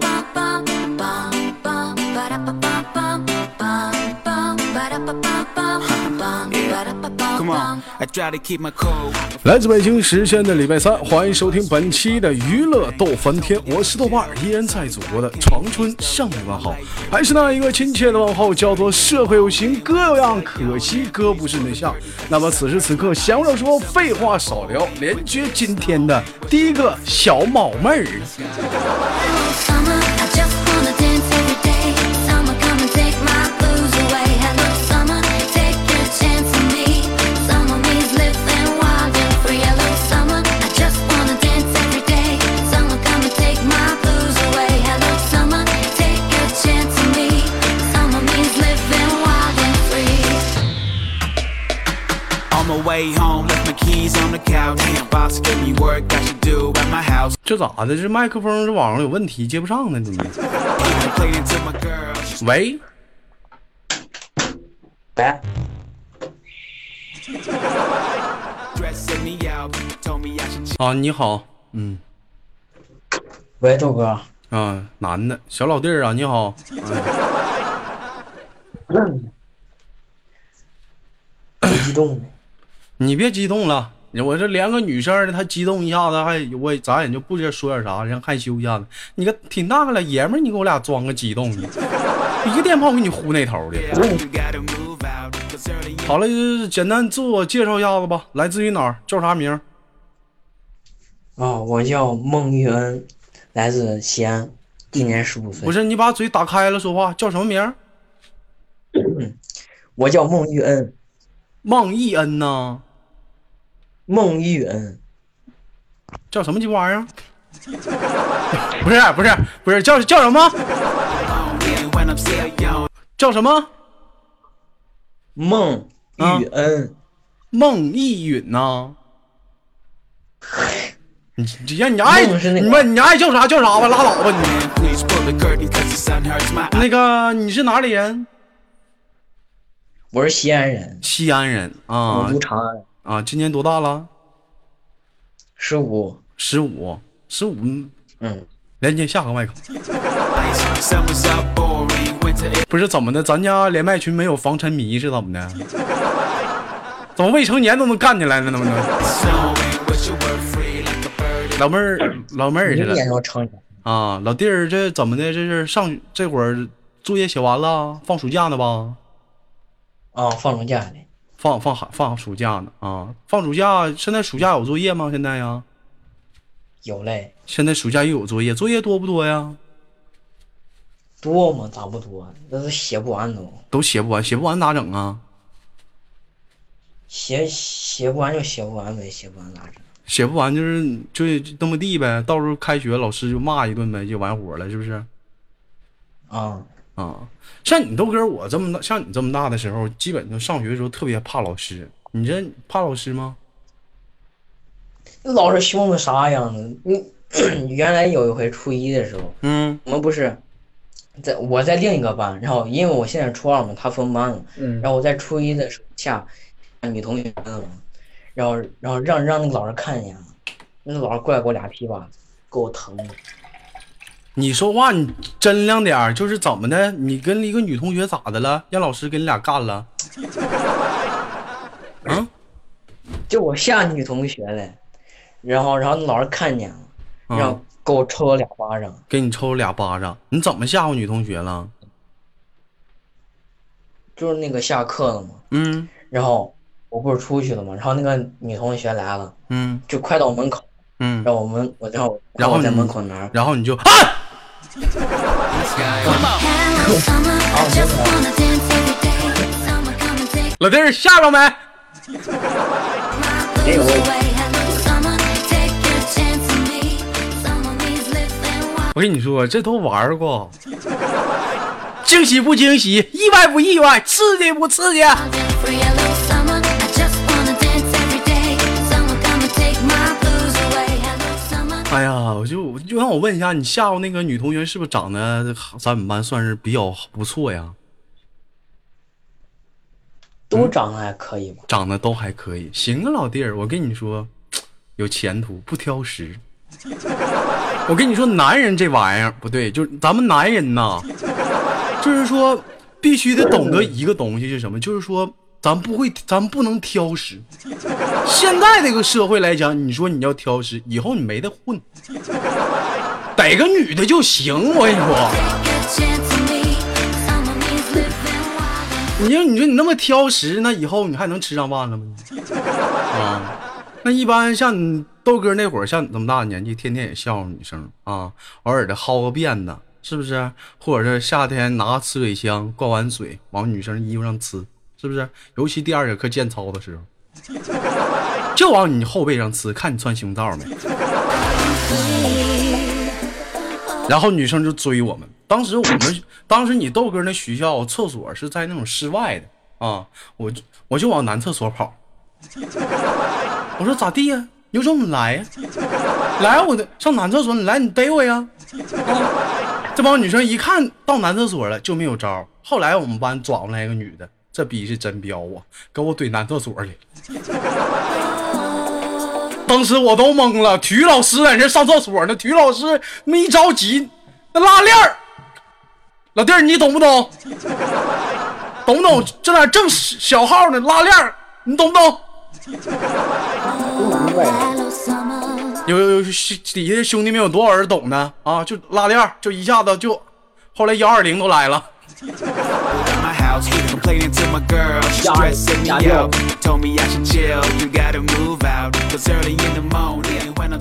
ba ba 来自北京时间的礼拜三，欢迎收听本期的娱乐逗翻天，我是豆瓣，依然在祖国的长春向你问好，还是那一个亲切的问候，叫做社会有型哥有样，可惜哥不是内向。那么此时此刻，闲话少说，废话少聊，连接今天的第一个小毛妹儿。这咋的？这麦克风这网上有问题，接不上呢？怎么？喂？喂？啊，你好，嗯。喂，豆哥。啊，男的，小老弟儿啊，你好。激动。你别激动了，我这连个女生的，她激动一下子，还我咱也就不知道说点啥，人害羞一下子。你个挺大个老爷们儿，你给我俩装个激动的，一个电炮给你呼那头的。好了，简单自我介绍一下子吧，来自于哪儿，叫啥名？啊，我叫孟玉恩，来自西安，今年十五岁。不是，你把嘴打开了说话，叫什么名？我叫孟玉恩。孟玉恩呐。孟玉恩，叫什么鸡巴玩意儿？不是不是不是叫叫什么？叫什么？孟玉恩，孟一允呐？你你你爱你问你爱叫啥叫啥吧，拉倒吧你。那个你是哪里人？我是西安人。西安人啊。我长安。啊，今年多大了？十五，十五，十五。嗯，连接下个麦克。不是怎么的？咱家连麦群没有防沉迷是怎么的？怎么未成年都能干起来了？能不能？老妹儿，老妹儿去了。啊，老弟儿，这怎么的？这是上这会儿作业写完了，放暑假呢吧？啊，放暑假呢。放放寒放暑假呢啊！放暑假，现在暑假有作业吗？现在呀，有嘞。现在暑假又有作业，作业多不多呀？多吗？咋不多？那都写不完都。都写不完，写不完咋整啊？写写不完就写不完呗，写不完咋整？写不完就是就那么地呗，到时候开学老师就骂一顿呗，就完活了，是不是？啊。啊，像你豆哥我这么大，像你这么大的时候，基本就上学的时候特别怕老师。你这怕老师吗？那老师凶的啥样子？你 原来有一回初一的时候，嗯，我们不是在我在另一个班，然后因为我现在初二嘛，他分班了，嗯，然后我在初一的时候下女同学然后然后让让那个老师看见了，那个老师过来给我俩皮吧，给我疼的。你说话你真亮点儿，就是怎么的？你跟一个女同学咋的了？让老师给你俩干了？啊？就我吓女同学嘞，然后然后老师看见了，然后给我抽了俩巴掌。给你抽了俩巴掌？你怎么吓唬女同学了？就是那个下课了嘛。嗯。然后我不是出去了嘛，然后那个女同学来了。嗯。就快到门口。嗯。让我们我然后然后在门口那儿，然后你就啊。老弟儿下着没？我跟你说，这都玩过，惊喜不惊喜，意外不意外，刺激不刺激？哎呀，我就就让我问一下，你吓唬那个女同学是不是长得咱们班算是比较不错呀？都长得还可以吧？长得都还可以，行啊，老弟儿，我跟你说，有前途，不挑食。我跟你说，男人这玩意儿不对，就是咱们男人呐，就是说必须得懂得一个东西是什么，就是说咱不会，咱不能挑食。现在这个社会来讲，你说你要挑食，以后你没得混，逮个女的就行。我跟你说，你说你说你那么挑食，那以后你还能吃上饭了吗？啊，那一般像你豆哥那会儿，像你这么大年纪，天天也笑话女生啊，偶尔的薅个辫子，是不是？或者是夏天拿呲水枪灌完水往女生衣服上呲，是不是？尤其第二节课健操的时候，就往你后背上呲，看你穿胸罩没。然后女生就追我们。当时我们，当时你豆哥那学校厕所是在那种室外的啊，我就我就往男厕所跑。我说咋地呀？有种你来呀，来我的上男厕所，你来你逮我呀！啊，这帮女生一看到男厕所了就没有招。后来我们班转过来一个女的，这逼是真彪啊，给我怼男厕所里。当时我都懵了，体育老师在这上厕所呢，体育老师没着急，那拉链儿。老弟儿，你懂不懂？懂不懂？这哪正小号呢？拉链儿，你懂不懂？有有有，底下的兄弟们有多少人懂的啊？就拉链儿，就一下子就，后来幺二零都来了。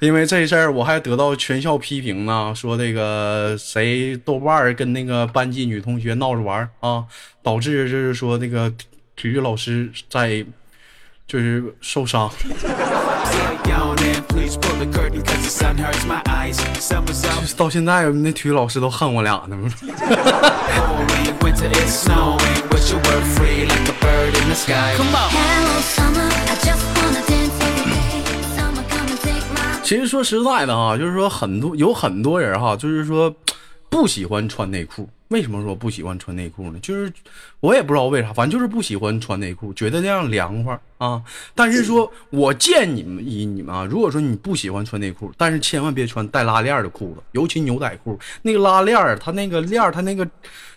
因为这事儿，我还得到全校批评呢，说这个谁豆瓣儿跟那个班级女同学闹着玩啊，导致就是说那个体育老师在就是受伤。到现在那体育老师都恨我俩呢。其实说实在的哈，就是说很多有很多人哈，就是说不喜欢穿内裤。为什么说不喜欢穿内裤呢？就是我也不知道为啥，反正就是不喜欢穿内裤，觉得那样凉快啊。但是说我建议你们，以你们啊，如果说你不喜欢穿内裤，但是千万别穿带拉链的裤子，尤其牛仔裤，那个拉链，它那个链，它那个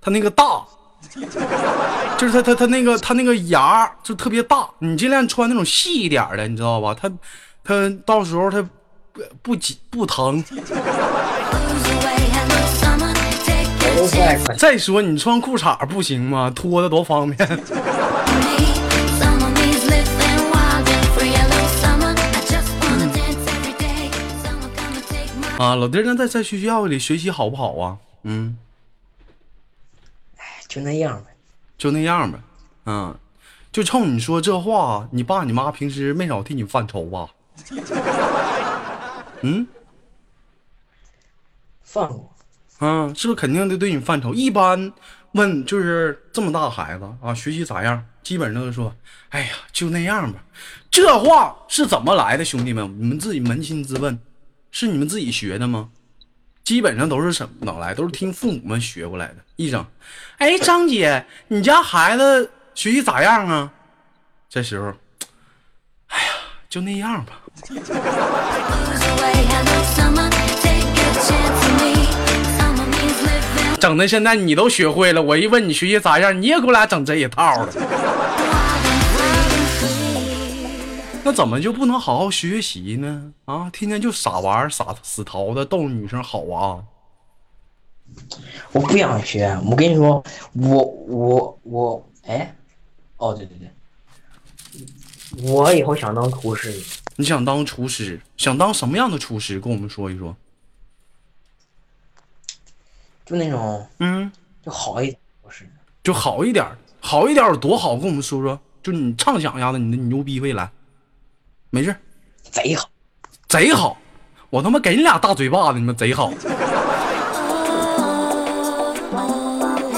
它那个大。就是它它它那个它那个牙就特别大，你尽量穿那种细一点的，你知道吧？它它到时候它不不紧不疼。再说你穿裤衩不行吗？脱的多方便。啊，老弟，那在在学校里学习好不好啊？嗯。就那样呗，就那样呗，嗯，就冲你说这话，你爸你妈平时没少替你犯愁吧？嗯，犯过，嗯，是不是肯定得对你犯愁？一般问就是这么大孩子啊，学习咋样？基本上都说，哎呀，就那样吧。这话是怎么来的，兄弟们？你们自己扪心自问，是你们自己学的吗？基本上都是什么哪来？都是听父母们学过来的。一整，哎，张姐，你家孩子学习咋样啊？这时候，哎呀，就那样吧。整的现在你都学会了，我一问你学习咋样，你也给我俩整这一套了。那怎么就不能好好学习呢？啊，天天就傻玩傻死淘的逗女生好啊！我不想学，我跟你说，我我我，哎，哦对对对，我以后想当厨师。你想当厨师？想当什么样的厨师？跟我们说一说。就那种，嗯，就好一点不是。就好一点，好一点有多好？跟我们说说，就你畅想一下子你的牛逼未来。没事，贼好，贼好，我他妈给你俩大嘴巴子，你们贼好。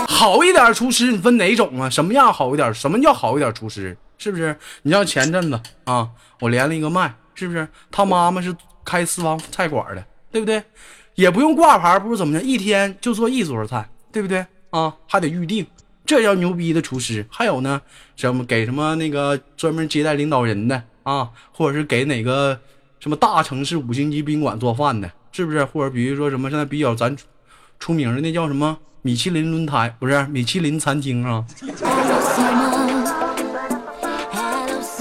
好一点厨师，你分哪种啊？什么样好一点？什么叫好一点厨师？是不是？你像前阵子啊，我连了一个麦，是不是？他妈妈是开私房菜馆的，对不对？也不用挂牌，不是怎么的，一天就做一桌菜，对不对？啊，还得预定，这叫牛逼的厨师。还有呢，什么给什么那个专门接待领导人的。啊，或者是给哪个什么大城市五星级宾馆做饭的是不是？或者比如说什么现在比较咱出名的那叫什么米其林轮胎，不是米其林餐厅啊？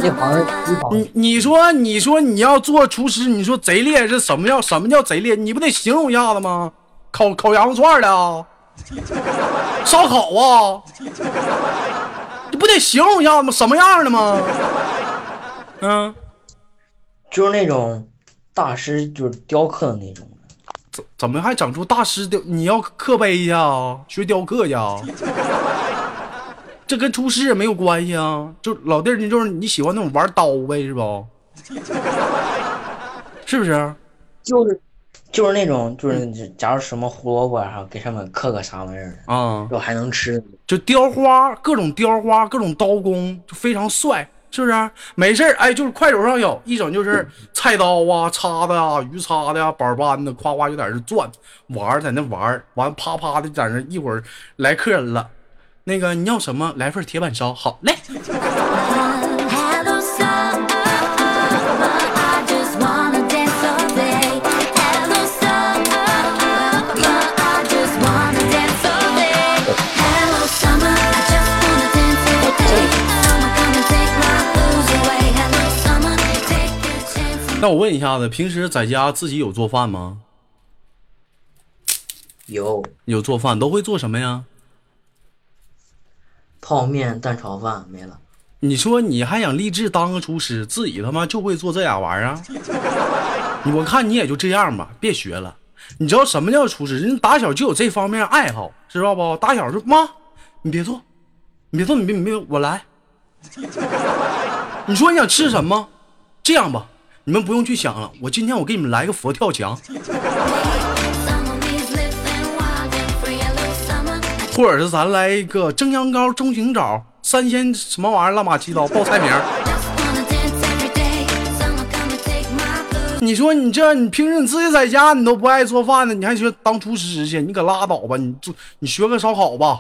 一行你你说你说你要做厨师，你说贼烈是什么叫什么叫贼烈？你不得形容一下子吗？烤烤羊肉串的啊，烧烤啊，你不得形容一下子吗？什么样的吗？嗯，就是那种大师，就是雕刻的那种。怎怎么还整出大师雕？你要刻碑去啊？学雕刻去啊？这跟厨师也没有关系啊！就老弟儿，你就是你喜欢那种玩刀呗，是不？是不是？就是就是那种，就是假如什么胡萝卜啊，给上面刻个啥玩意儿啊，然后还能吃，就雕花，各种雕花，各种刀工，就非常帅，是不是？没事儿，哎，就是快手上有一整，就是菜刀啊、叉子啊、鱼叉的呀、板扳的，夸夸就在这转玩，在那玩完啪啪的在那一会儿来客人了。那个你要什么？来份铁板烧，好嘞。那我问一下子，平时在家自己有做饭吗？有，有做饭，都会做什么呀？泡面、蛋炒饭没了。你说你还想立志当个厨师，自己他妈就会做这俩玩意儿？我看你也就这样吧，别学了。你知道什么叫厨师？人打小就有这方面爱好，知道不？打小就妈，你别做，你别做，你别你别，我来。你说你想吃什么？这样吧，你们不用去想了，我今天我给你们来个佛跳墙。或者是咱来一个蒸羊羔、中型枣、三鲜什么玩意儿、乱码七糟报菜名。你说你这你平时你自己在家你都不爱做饭呢，你还学当厨师去？你可拉倒吧！你做你学个烧烤吧。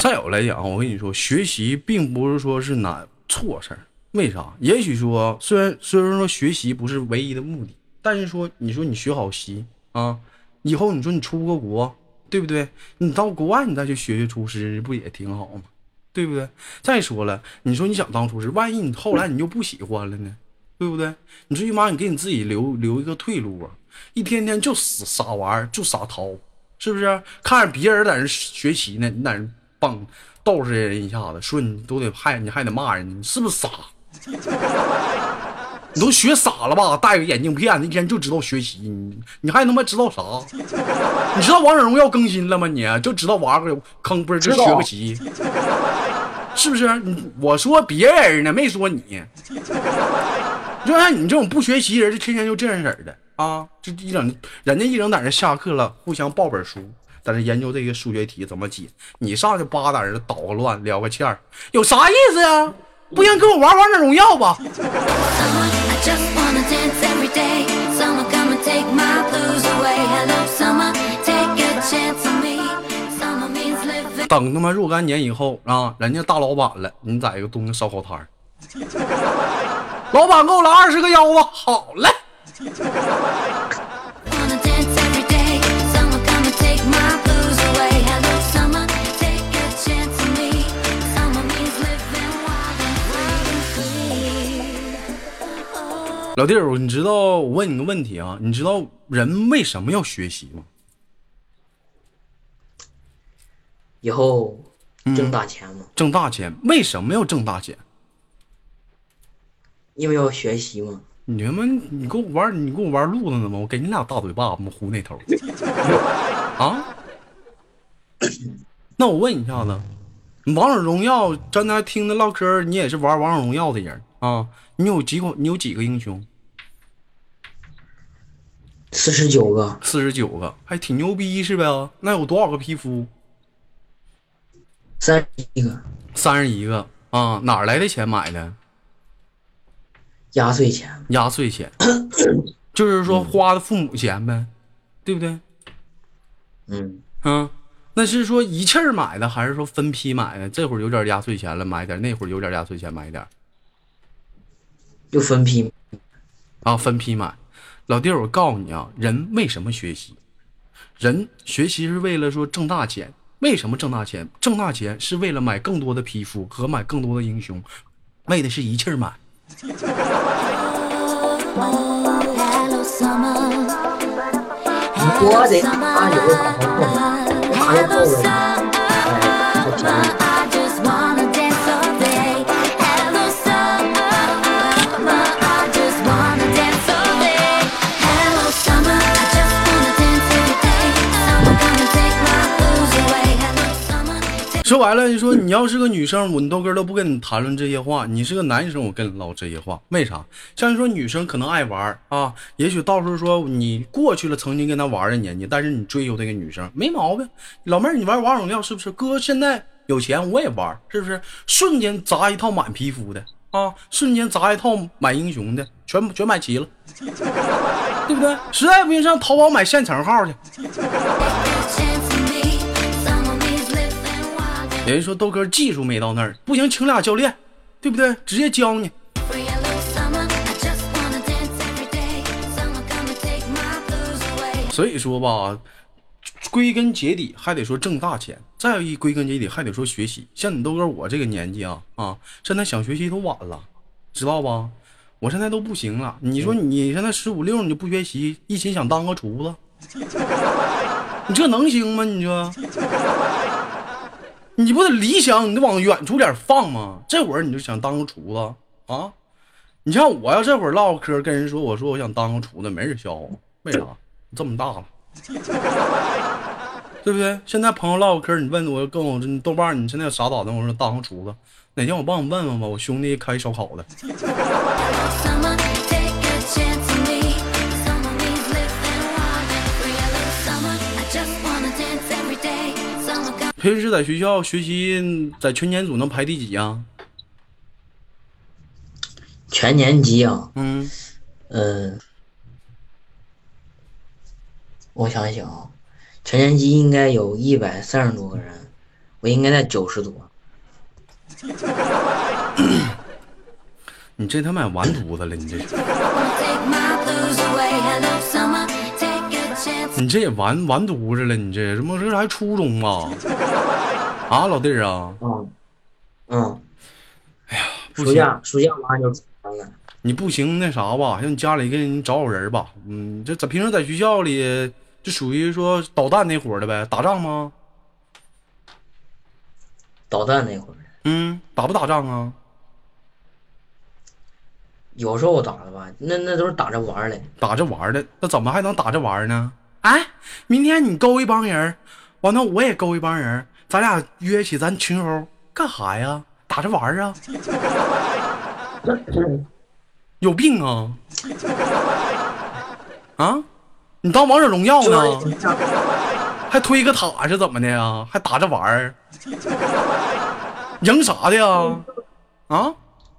再有来讲，我跟你说，学习并不是说是难错事儿。为啥？也许说，虽然虽然说学习不是唯一的目的，但是说，你说你学好习啊，以后你说你出个国，对不对？你到国外你再去学学厨师，不也挺好吗？对不对？再说了，你说你想当厨师，万一你后来你就不喜欢了呢？对不对？你最起码你给你自己留留一个退路啊！一天天就死傻玩就傻淘，是不是？看着别人在那学习呢，你在那帮逗着人一下子，说你都得害你还得骂人，你是不是傻？你 都学傻了吧？戴个眼镜片，一天就知道学习，你你还他妈知道啥？你知道王者荣耀更新了吗？你就知道玩个坑，不是就学不习，是不是？我说别人呢，没说你。就像你这种不学习人，就天天就这样式儿的啊，就一整人家一整在那下课了，互相抱本书，在那研究这个数学题怎么解。你上去叭在那捣个乱，聊个欠儿，有啥意思呀？不行，跟我玩王者荣耀吧。等他妈若干年以后啊，人家大老板了，你在一个东西烧烤摊儿，老板给我来二十个腰子，好嘞。老弟儿，你知道我问你个问题啊？你知道人为什么要学习吗？以后挣大钱吗？挣大钱？为什么要挣大钱？因为要学习吗？你他妈，你给我玩，你给我玩路子呢吗？我给你俩大嘴巴子，我呼那头。啊？那我问一下子，王者荣耀，刚才听的唠嗑，你也是玩王者荣耀的人啊？你有几个？你有几个英雄？四十九个。四十九个，还挺牛逼是呗？那有多少个皮肤？三十一个。三十一个啊？哪来的钱买的？压岁钱。压岁钱，就是说花的父母钱呗，对不对？嗯。嗯，那是说一气儿买的，还是说分批买的？这会儿有点压岁钱了，买点；那会儿有点压岁钱，买点。就分批啊，分批买。老弟儿，我告诉你啊，人为什么学习？人学习是为了说挣大钱。为什么挣大钱？挣大钱是为了买更多的皮肤和买更多的英雄，为的是一气儿买。我得打成透，打成透了，哎，说白了，你说你要是个女生，我豆哥都不跟你谈论这些话。你是个男生，我跟你唠这些话，为啥？像你说女生可能爱玩啊，也许到时候说你过去了曾经跟她玩的年纪，但是你追求这个女生没毛病。老妹儿，你玩王者荣耀是不是？哥现在有钱我也玩，是不是？瞬间砸一套满皮肤的啊，瞬间砸一套满英雄的，全全买齐了，对不对？实在不行上淘宝买现成号去。人说豆哥技术没到那儿，不行，请俩教练，对不对？直接教你。所以说吧，归根结底还得说挣大钱，再有一归根结底还得说学习。像你豆哥我这个年纪啊啊，现在想学习都晚了，知道吧？我现在都不行了。你说你现在十五六你就不学习，一心想当个厨子，你这能行吗？你说？你不得理想，你得往远处点放吗？这会儿你就想当个厨子啊？你像我要这会儿唠嗑，跟人说我说我想当个厨子，没人笑话。为啥？这么大了，对不对？现在朋友唠嗑，你问我跟我豆瓣，你现在啥打算？我说当个厨子，哪天我帮你问问吧。我兄弟开烧烤的。平时在学校学习，在全年组能排第几呀？全年级啊？嗯，呃，我想想啊，全年级应该有一百三十多个人，我应该在九十多。你这他妈完犊子了！你这。你这也完完犊子了！你这怎么这还初中啊？啊，老弟儿啊！嗯嗯。哎呀，暑假暑假马上就了。你不行，那啥吧，让你家里给你找找人吧。嗯，这在平时在学校里，就属于说捣蛋那伙的呗。打仗吗？捣蛋那伙儿。嗯，打不打仗啊？有时候打了吧，那那都是打着玩的。打着玩的，那怎么还能打着玩呢？哎，明天你勾一帮人，完了我也勾一帮人，咱俩约起咱群殴干啥呀？打着玩啊？有病啊？啊？你当王者荣耀呢？还推个塔是怎么的呀？还打着玩赢啥的呀？啊？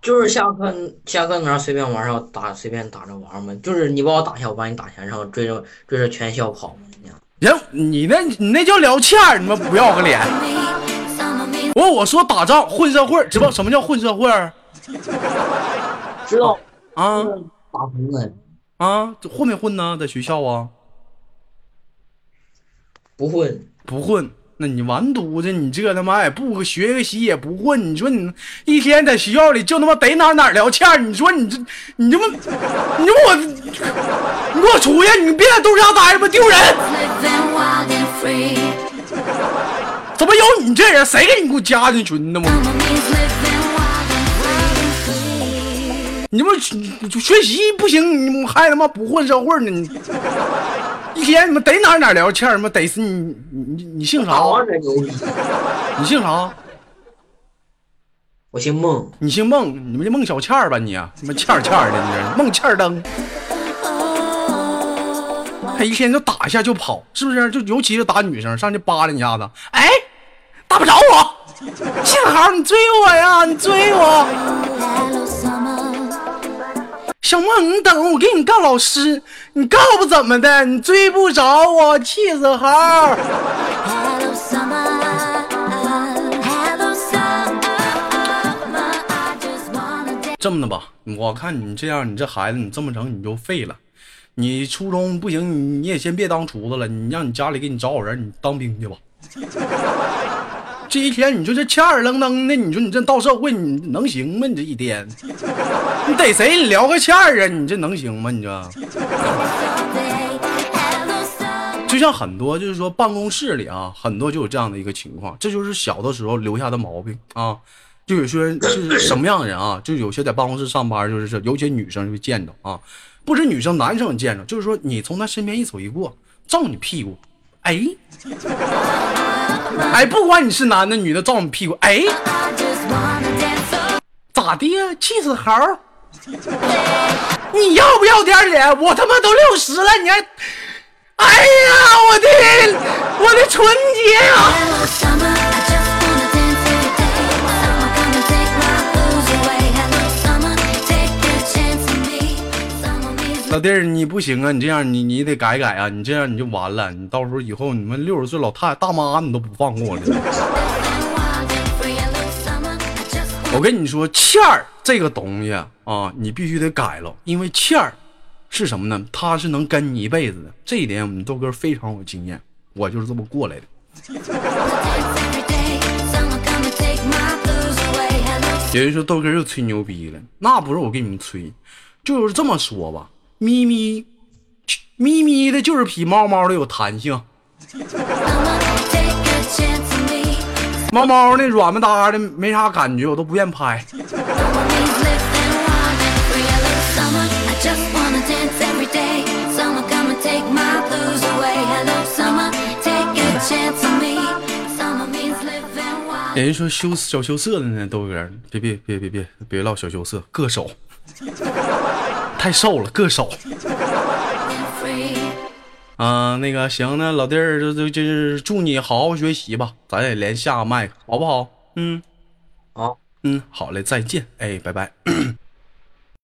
就是下课下课那随便玩然后打随便打着玩嘛。就是你把我打下，我把你打下，然后追着追着全校跑嘛。行，你那你那叫聊天你们不要个脸。我我说打仗混社会，知道什么叫混社会？知道啊？打工的啊？混没混呢？在学校啊？不混，不混。那你完犊子！你这他妈也不学个习也不混，你说你一天在学校里就他妈逮哪哪聊天你说你这你这么，你说我，你给我出去！你别在豆家待着吧，丢人！怎么有你这人？谁给你给我加进群的吗？你不学习不行，你还他妈不混社会呢？你一天你们逮哪哪聊天儿，妈逮死你！你你姓啥？你姓啥？我姓孟。你姓孟？你们这孟小倩儿吧？你他妈倩儿倩儿的，你这孟倩儿灯。他一天就打一下就跑，是不是？就尤其是打女生，上去扒拉一下子，哎，打不着我。幸好你追我呀，你追我。小莫，你等我给你告老师，你告不怎么的，你追不着我，气死猴。这么的吧，我看你这样，你这孩子，你这么整你就废了。你初中不行，你也先别当厨子了，你让你家里给你找好人，你当兵去吧。这一天你说这欠儿愣愣的，你说你这到社会你能行吗？你这一天，你逮谁你聊个欠儿啊？你这能行吗？你这。就像很多就是说办公室里啊，很多就有这样的一个情况，这就是小的时候留下的毛病啊。就有些人是什么样的人啊？就有些在办公室上班，就是尤其女生就见着啊，不止女生，男生见着，就是说你从他身边一走一过，照你屁股，哎，哎，不管你是男的女的，照你屁股，哎，咋的呀？气死猴？你要不要点脸？我他妈都六十了，你还？哎呀，我的，我的纯洁呀！老弟儿，你不行啊！你这样，你你得改改啊！你这样你就完了，你到时候以后你们六十岁老太大妈你都不放过了。我跟你说，欠儿这个东西啊，你必须得改了，因为欠儿。是什么呢？他是能跟你一辈子的，这一点我们豆哥非常有经验，我就是这么过来的。有人说豆哥又吹牛逼了，那不是我跟你们吹，就是这么说吧，咪咪，咪咪的就是比猫猫的有弹性，猫猫那软不搭的没啥感觉，我都不愿拍。有人说羞小羞涩的呢，豆哥，别别别别别别唠小羞涩，硌手，太瘦了，硌手。啊，那个行，那老弟儿就就就是祝你好好学习吧，咱也连下个麦，好不好？嗯，好，嗯，好嘞，再见，哎，拜拜。